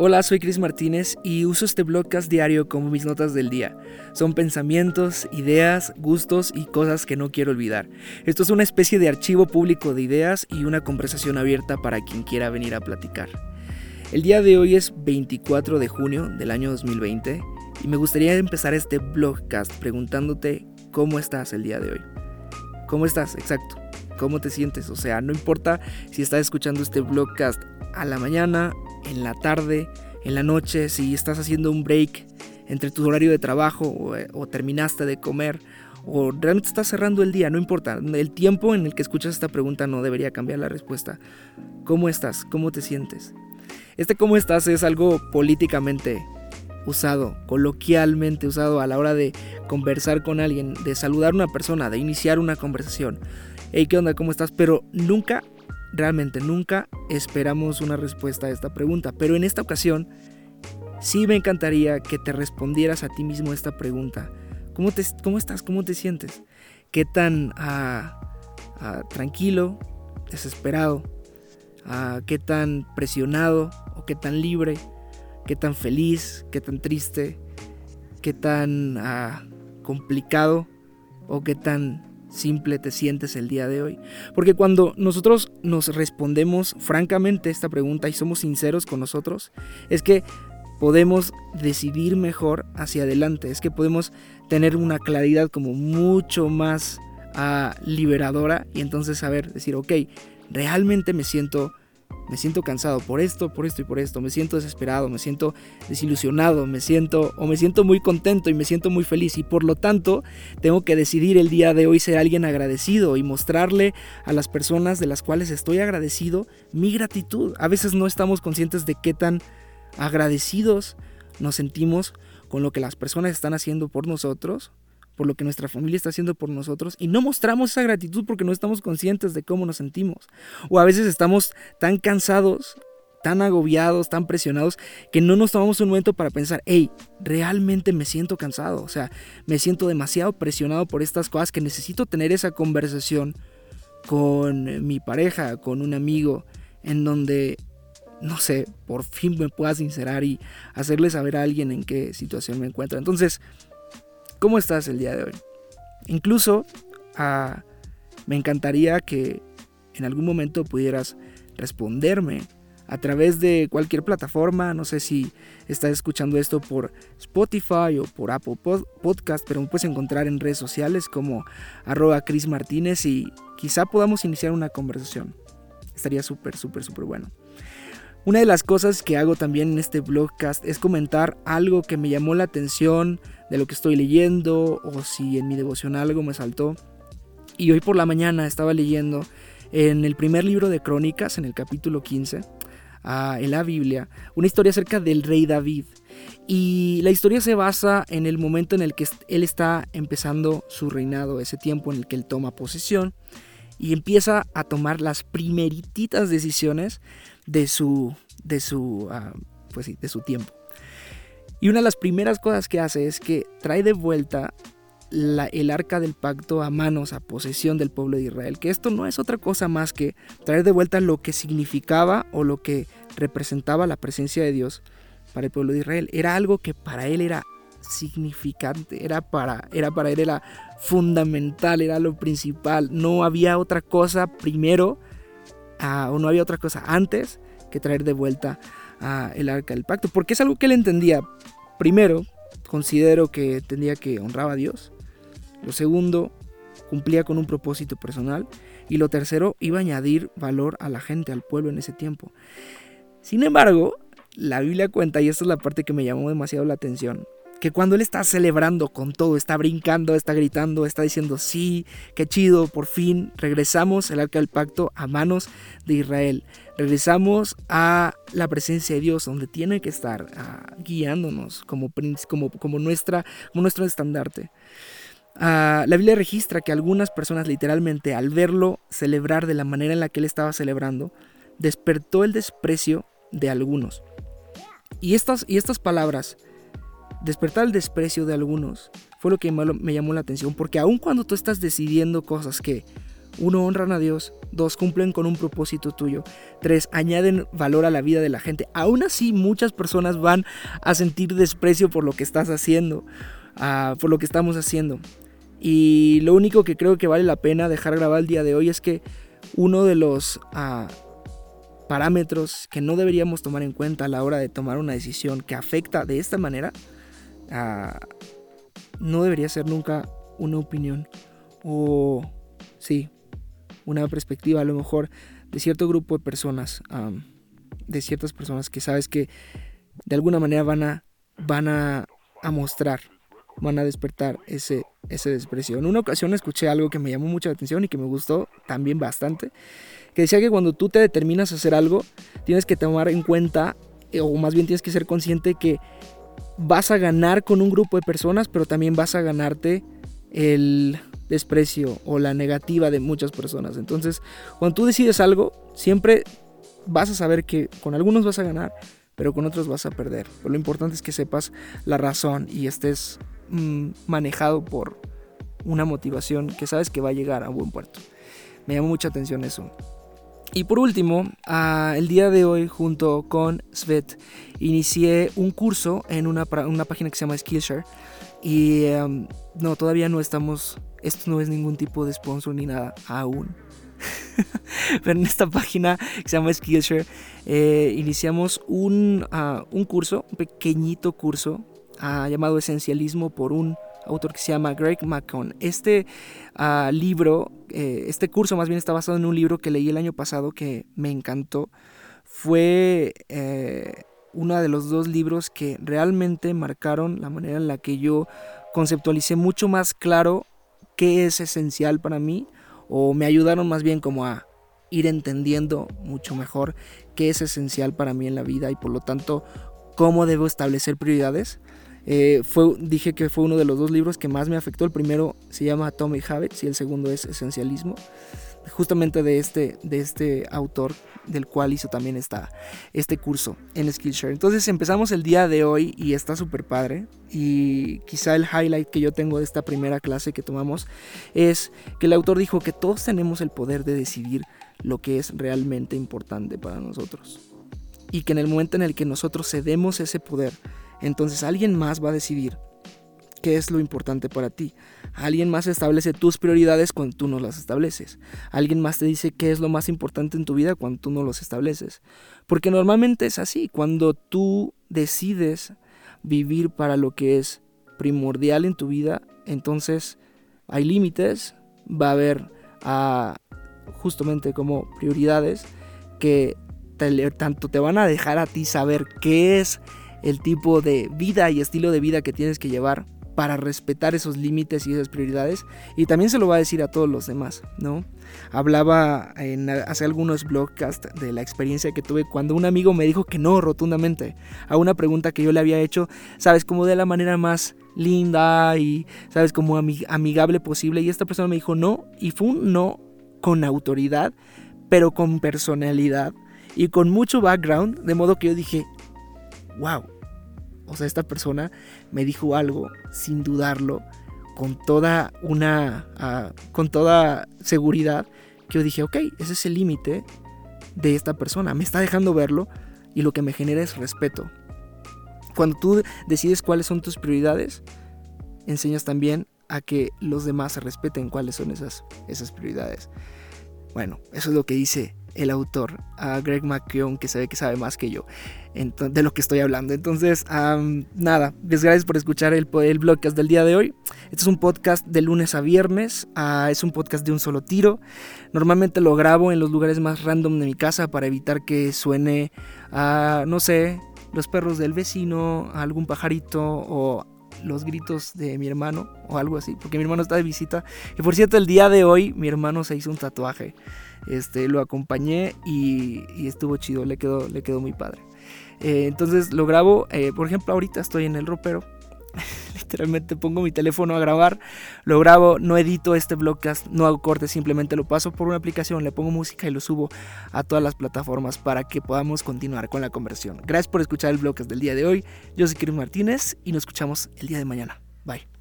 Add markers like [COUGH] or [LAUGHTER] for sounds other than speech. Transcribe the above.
Hola, soy Chris Martínez y uso este blogcast diario como mis notas del día. Son pensamientos, ideas, gustos y cosas que no quiero olvidar. Esto es una especie de archivo público de ideas y una conversación abierta para quien quiera venir a platicar. El día de hoy es 24 de junio del año 2020 y me gustaría empezar este blogcast preguntándote cómo estás el día de hoy. ¿Cómo estás? Exacto. ¿Cómo te sientes? O sea, no importa si estás escuchando este blogcast a la mañana, en la tarde, en la noche, si estás haciendo un break entre tu horario de trabajo o, terminaste de comer o realmente estás cerrando el día, no importa. El tiempo en el que escuchas esta pregunta no debería cambiar la respuesta. ¿Cómo estás? ¿Cómo te sientes? Este cómo estás es algo políticamente usado, coloquialmente usado a la hora de conversar con alguien, de saludar a una persona, de iniciar una conversación. Hey, ¿qué onda? ¿Cómo estás? Pero nunca realmente nunca esperamos una respuesta a esta pregunta, pero en esta ocasión sí me encantaría que te respondieras a ti mismo esta pregunta. ¿Cómo, te, cómo estás? ¿Cómo te sientes? ¿Qué tan ah, ah, tranquilo, desesperado? Ah, ¿Qué tan presionado o qué tan libre? ¿Qué tan feliz? ¿Qué tan triste? ¿Qué tan complicado? ¿O qué tan simple te sientes el día de hoy? Porque cuando nosotros nos respondemos francamente esta pregunta y somos sinceros con nosotros, es que podemos decidir mejor hacia adelante, es que podemos tener una claridad como mucho más ah, liberadora y entonces saber decir, ok, realmente me siento me siento cansado por esto, por esto y por esto, me siento desesperado, me siento desilusionado, me siento o me siento muy contento y me siento muy feliz y por lo tanto tengo que decidir el día de hoy ser alguien agradecido y mostrarle a las personas de las cuales estoy agradecido mi gratitud. A veces no estamos conscientes de qué tan agradecidos nos sentimos con lo que las personas están haciendo por nosotros por lo que nuestra familia está haciendo por nosotros y no mostramos esa gratitud porque no estamos conscientes de cómo nos sentimos. O a veces estamos tan cansados, tan agobiados, tan presionados, que no nos tomamos un momento para pensar, hey, realmente me siento cansado, o sea, me siento demasiado presionado por estas cosas que necesito tener esa conversación con mi pareja, con un amigo, en donde, no sé, por fin me pueda sincerar y hacerle saber a alguien en qué situación me encuentro. Entonces, ¿Cómo estás el día de hoy? Incluso ah, me encantaría que en algún momento pudieras responderme a través de cualquier plataforma. No sé si estás escuchando esto por Spotify o por Apple Podcast, pero me puedes encontrar en redes sociales como arroba Chris Martínez y quizá podamos iniciar una conversación. Estaría súper, súper, súper bueno. Una de las cosas que hago también en este blogcast es comentar algo que me llamó la atención de lo que estoy leyendo o si en mi devoción algo me saltó. Y hoy por la mañana estaba leyendo en el primer libro de Crónicas, en el capítulo 15, ah, en la Biblia, una historia acerca del rey David. Y la historia se basa en el momento en el que él está empezando su reinado, ese tiempo en el que él toma posesión y empieza a tomar las primerititas decisiones de su, de su, ah, pues sí, de su tiempo. Y una de las primeras cosas que hace es que trae de vuelta el arca del pacto a manos, a posesión del pueblo de Israel. Que esto no es otra cosa más que traer de vuelta lo que significaba o lo que representaba la presencia de Dios para el pueblo de Israel. Era algo que para él era significante, era para, era para él era fundamental, era lo principal. No había otra cosa primero ah, o no había otra cosa antes que traer de vuelta el arca del pacto, porque es algo que él entendía. Primero, considero que entendía que honraba a Dios. Lo segundo, cumplía con un propósito personal. Y lo tercero, iba a añadir valor a la gente, al pueblo en ese tiempo. Sin embargo, la Biblia cuenta, y esta es la parte que me llamó demasiado la atención, que cuando él está celebrando con todo, está brincando, está gritando, está diciendo, sí, qué chido, por fin regresamos el arca del pacto a manos de Israel. Regresamos a la presencia de Dios, donde tiene que estar ah, guiándonos como, nuestra, como nuestro estandarte. Ah, la Biblia registra que algunas personas literalmente al verlo celebrar de la manera en la que él estaba celebrando, despertó el desprecio de algunos. Y estas, y estas palabras despertar el desprecio de algunos fue lo que me llamó la atención, porque aun cuando tú estás decidiendo cosas que uno, honran a Dios. Dos, cumplen con un propósito tuyo. Tres, añaden valor a la vida de la gente. Aún así, muchas personas van a sentir desprecio por lo que estás haciendo, ah, por lo que estamos haciendo. Y lo único que creo que vale la pena dejar grabado el día de hoy es que uno de los ah, parámetros que no deberíamos tomar en cuenta a la hora de tomar una decisión que afecta de esta manera, no debería ser nunca una opinión o, sí, una perspectiva a lo mejor de cierto grupo de personas, de ciertas personas que sabes que de alguna manera van a, van a, mostrar, van a despertar ese, ese desprecio. En una ocasión escuché algo que me llamó mucha atención y que me gustó también bastante, que decía que cuando tú te determinas a hacer algo, tienes que tomar en cuenta, eh, o más bien tienes que ser consciente que vas a ganar con un grupo de personas, pero también vas a ganarte el, desprecio o la negativa de muchas personas. Entonces, cuando tú decides algo, siempre vas a saber que con algunos vas a ganar, pero con otros vas a perder. Pero lo importante es que sepas la razón y estés mm, manejado por una motivación que sabes que va a llegar a buen puerto. Me llamó mucha atención eso. Y por último, el día de hoy junto con Svet inicié un curso en una, una página que se llama Skillshare y em, no, todavía no estamos esto no es ningún tipo de sponsor ni nada, aún. [LAUGHS] Pero en esta página que se llama Skillshare, eh, iniciamos un, ah, un, curso, un pequeñito curso ah, llamado Esencialismo por un autor que se llama Greg McCon. Este ah, libro, eh, este curso más bien está basado en un libro que leí el año pasado que me encantó. Fue eh, uno de los dos libros que realmente marcaron la manera en la que yo conceptualicé mucho más claro qué es esencial para mí o me ayudaron más bien como a ir entendiendo mucho mejor qué es esencial para mí en la vida y por lo tanto cómo debo establecer prioridades. Eh, fue, dije que fue uno de los dos libros que más me afectó. El primero se llama Atomic Habits y el segundo es Esencialismo justamente de este, de este autor del cual hizo también esta, este curso en Skillshare. Entonces empezamos el día de hoy y está súper padre. Y quizá el highlight que yo tengo de esta primera clase que tomamos es que el autor dijo que todos tenemos el poder de decidir lo que es realmente importante para nosotros. Y que en el momento en el que nosotros cedemos ese poder, entonces alguien más va a decidir qué es lo importante para ti. Alguien más establece tus prioridades cuando tú no las estableces. Alguien más te dice qué es lo más importante en tu vida cuando tú no los estableces. Porque normalmente es así. Cuando tú decides vivir para lo que es primordial en tu vida, entonces hay límites, va a haber ah, justamente como prioridades que tanto te van a dejar a ti saber qué es el tipo de vida y estilo de vida que tienes que llevar para respetar esos límites y esas prioridades. Y también se lo va a decir a todos los demás, ¿no? Hablaba en, hace algunos blogcasts de la experiencia que tuve cuando un amigo me dijo que no rotundamente a una pregunta que yo le había hecho, sabes, como de la manera más linda y sabes, como amigable posible. Y esta persona me dijo no y fue un no con autoridad, pero con personalidad y con mucho background, de modo que yo dije, wow, o sea, esta persona me dijo algo sin dudarlo, con toda una, ah, con toda seguridad, que yo dije, ok, ese es el límite de esta persona, me está dejando verlo y lo que me genera es respeto. Cuando tú decides cuáles son tus prioridades, enseñas también a que los demás respeten cuáles son esas, esas prioridades. Bueno, eso es lo que dice el autor, a Greg McKeown, que se ve que sabe más que yo de lo que estoy hablando. Entonces, nada, les gracias por escuchar el, el podcast del día de hoy. Este es un podcast de lunes a viernes, ah, es un podcast de un solo tiro. Normalmente lo grabo en los lugares más random de mi casa para evitar que suene, a, no sé, los perros del vecino, algún pajarito o los gritos de mi hermano o algo así, porque mi hermano está de visita. Y por cierto, el día de hoy mi hermano se hizo un tatuaje. Este, lo acompañé y, estuvo chido, le quedó, le quedó muy padre. Eh, entonces lo grabo, eh, por ejemplo, ahorita estoy en el ropero. [LAUGHS] Literalmente pongo mi teléfono a grabar, lo grabo, no edito este vlogcast, no hago cortes, simplemente lo paso por una aplicación, le pongo música y lo subo a todas las plataformas para que podamos continuar con la conversión. Gracias por escuchar el vlogcast del día de hoy. Yo soy Chris Martínez y nos escuchamos el día de mañana. Bye.